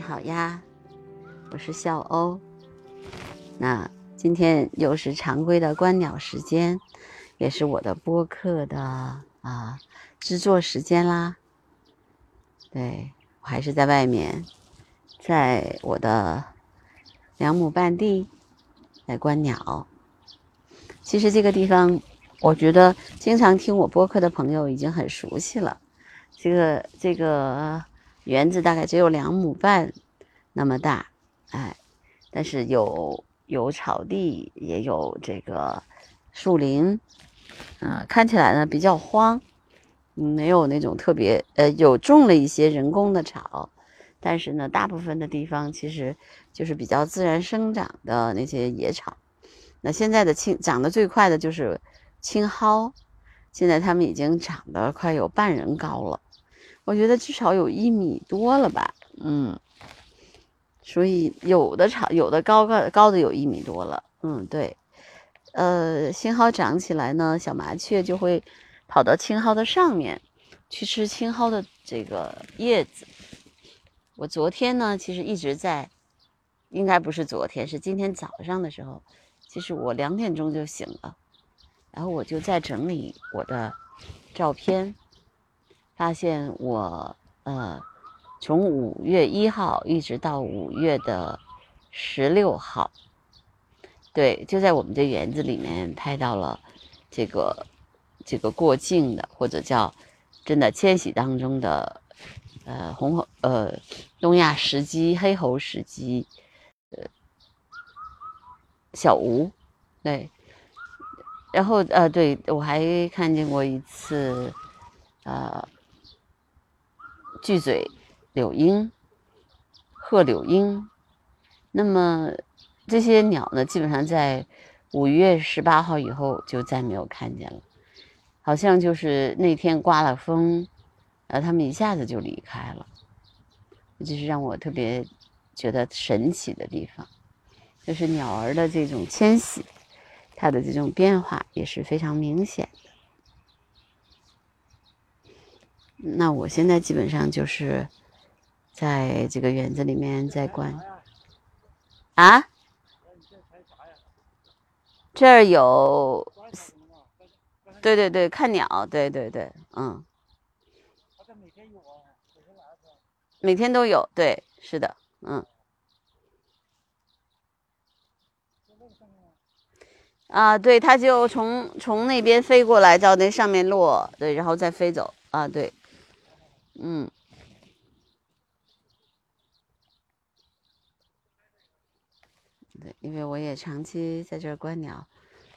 你好呀，我是笑欧。那今天又是常规的观鸟时间，也是我的播客的啊制作时间啦。对我还是在外面，在我的两亩半地在观鸟。其实这个地方，我觉得经常听我播客的朋友已经很熟悉了。这个这个园子大概只有两亩半那么大，哎，但是有有草地，也有这个树林，啊，看起来呢比较荒，没有那种特别呃，有种了一些人工的草，但是呢，大部分的地方其实就是比较自然生长的那些野草。那现在的青长得最快的就是青蒿，现在它们已经长得快有半人高了，我觉得至少有一米多了吧，嗯，所以有的长有的高高高的有一米多了，嗯，对，呃，青蒿长起来呢，小麻雀就会跑到青蒿的上面去吃青蒿的这个叶子。我昨天呢，其实一直在，应该不是昨天，是今天早上的时候。其实我两点钟就醒了，然后我就在整理我的照片，发现我呃从五月一号一直到五月的十六号，对，就在我们这园子里面拍到了这个这个过境的或者叫真的迁徙当中的呃红呃东亚石鸡、黑喉石鸡。小吴，对，然后呃，对我还看见过一次，呃，巨嘴柳莺、鹤柳莺。那么这些鸟呢，基本上在五月十八号以后就再没有看见了，好像就是那天刮了风，呃，它们一下子就离开了，这是让我特别觉得神奇的地方。就是鸟儿的这种迁徙，它的这种变化也是非常明显的。那我现在基本上就是在这个园子里面在观啊，这儿有，对对对，看鸟，对对对，嗯，每天都有，对，是的，嗯。啊，对，它就从从那边飞过来，到那上面落，对，然后再飞走。啊，对，嗯，对，因为我也长期在这儿观鸟，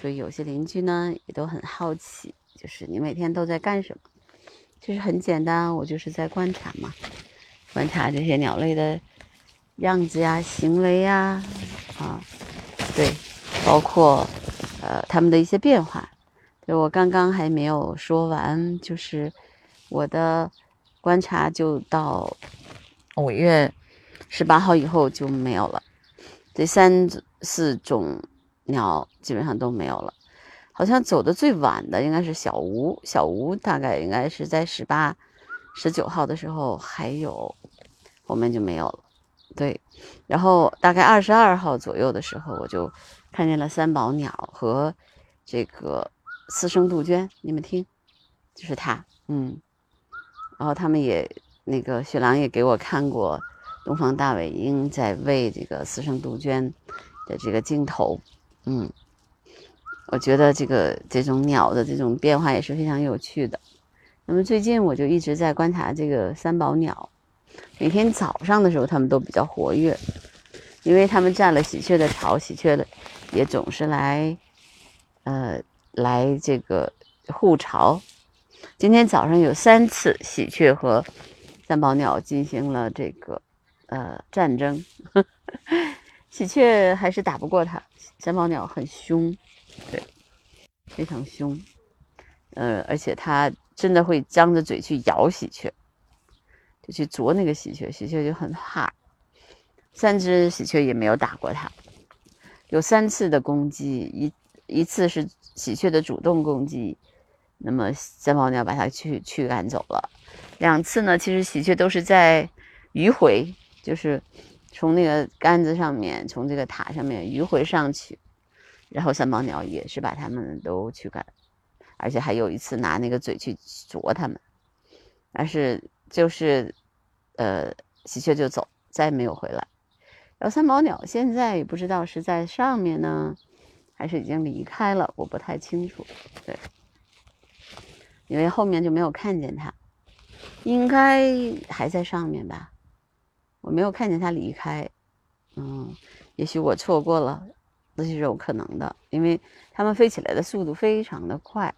所以有些邻居呢也都很好奇，就是你每天都在干什么？其实很简单，我就是在观察嘛，观察这些鸟类的样子呀、行为呀，啊，对，包括。呃，他们的一些变化，对我刚刚还没有说完，就是我的观察就到五月十八号以后就没有了，这三四种鸟基本上都没有了，好像走的最晚的应该是小吴，小吴大概应该是在十八、十九号的时候还有，后面就没有了，对，然后大概二十二号左右的时候我就。看见了三宝鸟和这个四生杜鹃，你们听，就是它，嗯，然后他们也那个雪狼也给我看过东方大尾鹰在喂这个私生杜鹃的这个镜头，嗯，我觉得这个这种鸟的这种变化也是非常有趣的。那么最近我就一直在观察这个三宝鸟，每天早上的时候它们都比较活跃，因为它们占了喜鹊的巢，喜鹊的。也总是来，呃，来这个护巢。今天早上有三次喜鹊和三宝鸟进行了这个呃战争，喜鹊还是打不过它。三宝鸟很凶，对，非常凶，呃，而且它真的会张着嘴去咬喜鹊，就去啄那个喜鹊，喜鹊就很怕。三只喜鹊也没有打过它。有三次的攻击，一一次是喜鹊的主动攻击，那么三宝鸟把它驱驱赶走了。两次呢，其实喜鹊都是在迂回，就是从那个杆子上面，从这个塔上面迂回上去，然后三宝鸟也是把它们都驱赶，而且还有一次拿那个嘴去啄它们，但是就是呃喜鹊就走，再也没有回来。然后三宝鸟现在也不知道是在上面呢，还是已经离开了，我不太清楚。对，因为后面就没有看见它，应该还在上面吧。我没有看见它离开，嗯，也许我错过了，这是有可能的，因为它们飞起来的速度非常的快。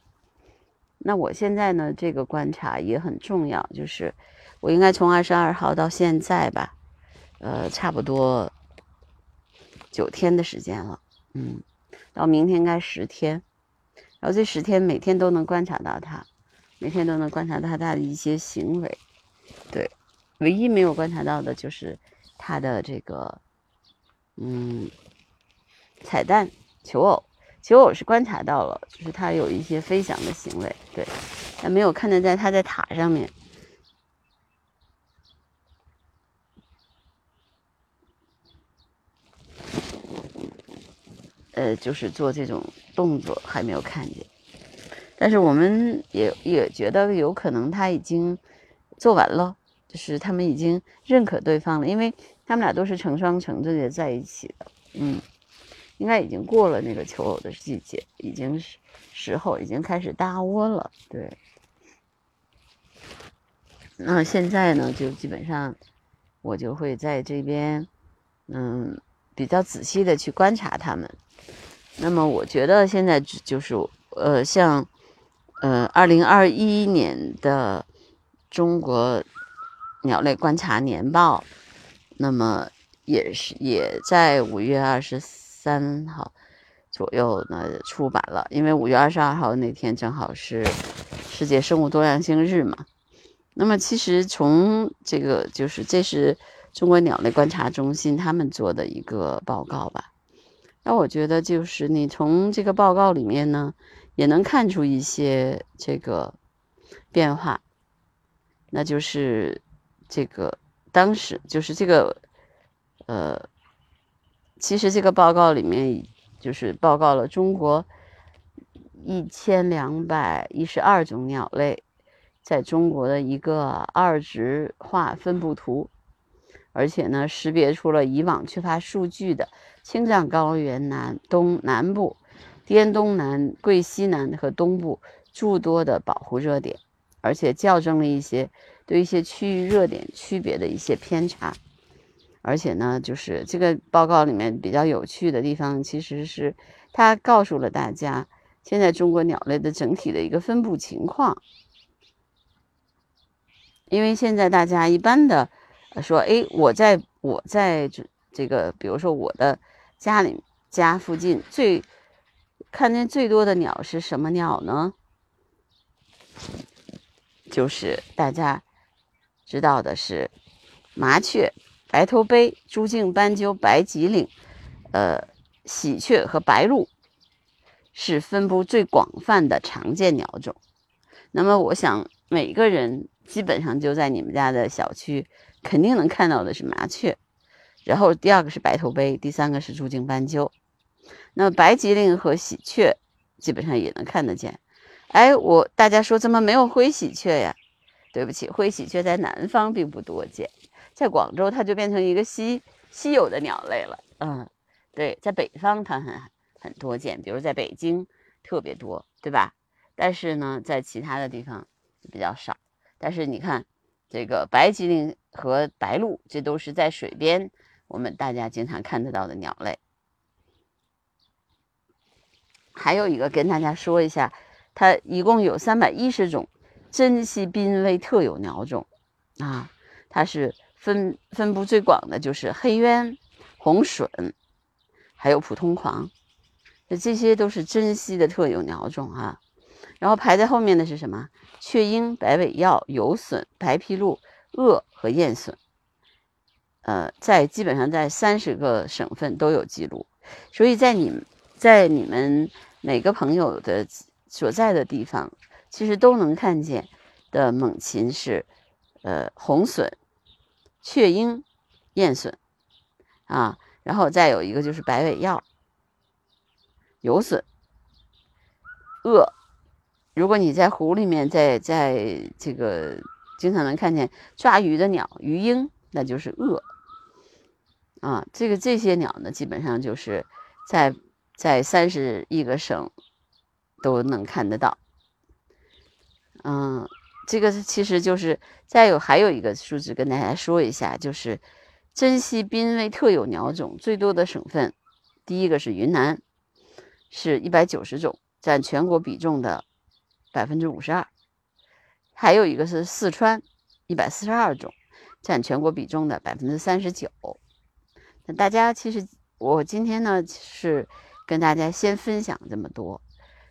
那我现在呢，这个观察也很重要，就是我应该从二十二号到现在吧。呃，差不多九天的时间了，嗯，到明天应该十天，然后这十天每天都能观察到它，每天都能观察到它的一些行为，对，唯一没有观察到的就是它的这个，嗯，彩蛋求偶，求偶是观察到了，就是它有一些飞翔的行为，对，但没有看见在它在塔上面。呃，就是做这种动作还没有看见，但是我们也也觉得有可能他已经做完了，就是他们已经认可对方了，因为他们俩都是成双成对的在一起的，嗯，应该已经过了那个求偶的季节，已经是时候已经开始搭窝了，对。那现在呢，就基本上我就会在这边，嗯，比较仔细的去观察他们。那么我觉得现在就是呃，像呃，二零二一年的中国鸟类观察年报，那么也是也在五月二十三号左右呢出版了，因为五月二十二号那天正好是世界生物多样性日嘛。那么其实从这个就是这是中国鸟类观察中心他们做的一个报告吧。那我觉得就是你从这个报告里面呢，也能看出一些这个变化。那就是这个当时就是这个呃，其实这个报告里面就是报告了中国一千两百一十二种鸟类在中国的一个二值化分布图。而且呢，识别出了以往缺乏数据的青藏高原南东南部、滇东南、贵西南和东部诸多的保护热点，而且校正了一些对一些区域热点区别的一些偏差。而且呢，就是这个报告里面比较有趣的地方，其实是它告诉了大家现在中国鸟类的整体的一个分布情况。因为现在大家一般的。说，哎，我在我在这这个，比如说我的家里家附近最看见最多的鸟是什么鸟呢？就是大家知道的是麻雀、白头鹎、朱颈斑鸠、白脊岭，呃，喜鹊和白鹭是分布最广泛的常见鸟种。那么，我想每个人基本上就在你们家的小区。肯定能看到的是麻雀，然后第二个是白头鹎，第三个是朱颈斑鸠。那白吉令和喜鹊基本上也能看得见。哎，我大家说怎么没有灰喜鹊呀？对不起，灰喜鹊在南方并不多见，在广州它就变成一个稀稀有的鸟类了。嗯，对，在北方它很很多见，比如在北京特别多，对吧？但是呢，在其他的地方比较少。但是你看。这个白吉林和白鹭，这都是在水边，我们大家经常看得到的鸟类。还有一个跟大家说一下，它一共有三百一十种珍稀濒危特有鸟种啊，它是分分布最广的，就是黑鸢、红隼，还有普通狂，这些都是珍稀的特有鸟种啊。然后排在后面的是什么？雀鹰、白尾鹞、游隼、白皮鹭、鳄和雁隼。呃，在基本上在三十个省份都有记录，所以在你在你们每个朋友的所在的地方，其实都能看见的猛禽是，呃，红隼、雀鹰、燕隼啊，然后再有一个就是白尾鹞、游隼、鳄。如果你在湖里面，在在这个经常能看见抓鱼的鸟，鱼鹰，那就是鳄。啊，这个这些鸟呢，基本上就是在在三十一个省都能看得到。嗯，这个其实就是再有还有一个数字跟大家说一下，就是珍稀濒危特有鸟种最多的省份，第一个是云南，是一百九十种，占全国比重的。百分之五十二，还有一个是四川，一百四十二种，占全国比重的百分之三十九。那大家其实，我今天呢是跟大家先分享这么多。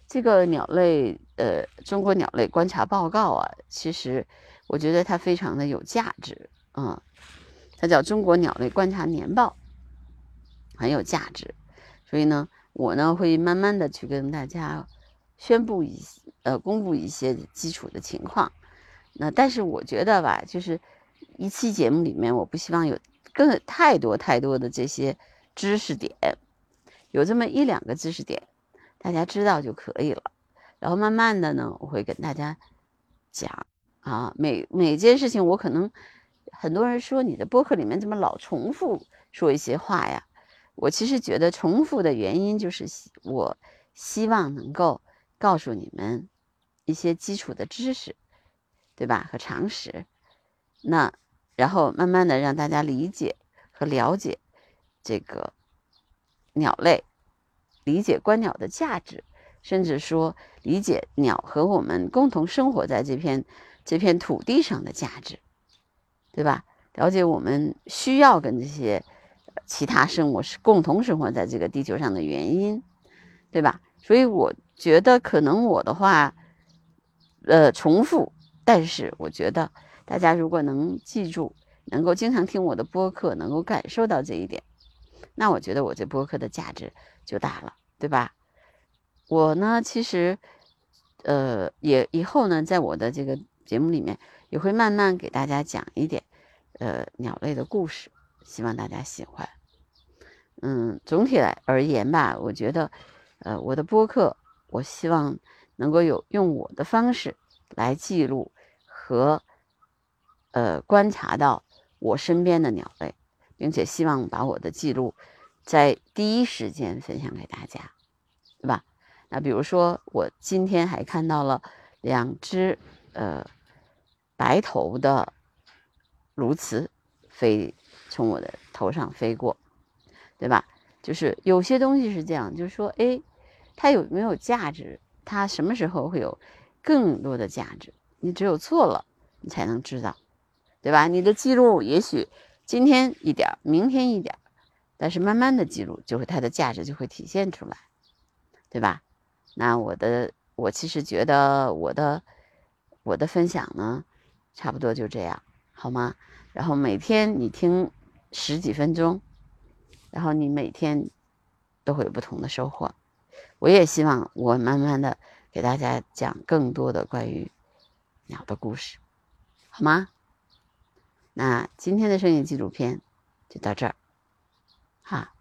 这个鸟类，呃，中国鸟类观察报告啊，其实我觉得它非常的有价值啊。它叫《中国鸟类观察年报》，很有价值。所以呢，我呢会慢慢的去跟大家宣布一。呃，公布一些基础的情况，那但是我觉得吧，就是一期节目里面，我不希望有更太多太多的这些知识点，有这么一两个知识点，大家知道就可以了。然后慢慢的呢，我会跟大家讲啊，每每件事情，我可能很多人说你的播客里面怎么老重复说一些话呀？我其实觉得重复的原因就是我希望能够告诉你们。一些基础的知识，对吧？和常识，那然后慢慢的让大家理解和了解这个鸟类，理解观鸟的价值，甚至说理解鸟和我们共同生活在这片这片土地上的价值，对吧？了解我们需要跟这些其他生物是共同生活在这个地球上的原因，对吧？所以我觉得可能我的话。呃，重复，但是我觉得大家如果能记住，能够经常听我的播客，能够感受到这一点，那我觉得我这播客的价值就大了，对吧？我呢，其实，呃，也以后呢，在我的这个节目里面，也会慢慢给大家讲一点，呃，鸟类的故事，希望大家喜欢。嗯，总体来而言吧，我觉得，呃，我的播客，我希望。能够有用我的方式来记录和呃观察到我身边的鸟类，并且希望把我的记录在第一时间分享给大家，对吧？那比如说我今天还看到了两只呃白头的鸬鹚飞从我的头上飞过，对吧？就是有些东西是这样，就是说，哎，它有没有价值？它什么时候会有更多的价值？你只有做了，你才能知道，对吧？你的记录也许今天一点，明天一点，但是慢慢的记录，就会它的价值就会体现出来，对吧？那我的，我其实觉得我的我的分享呢，差不多就这样，好吗？然后每天你听十几分钟，然后你每天都会有不同的收获。我也希望我慢慢的给大家讲更多的关于鸟的故事，好吗？那今天的声音纪录片就到这儿，哈，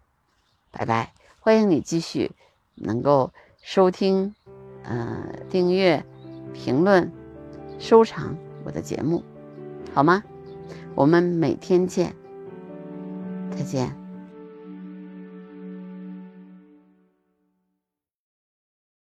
拜拜！欢迎你继续能够收听、呃订阅、评论、收藏我的节目，好吗？我们每天见，再见。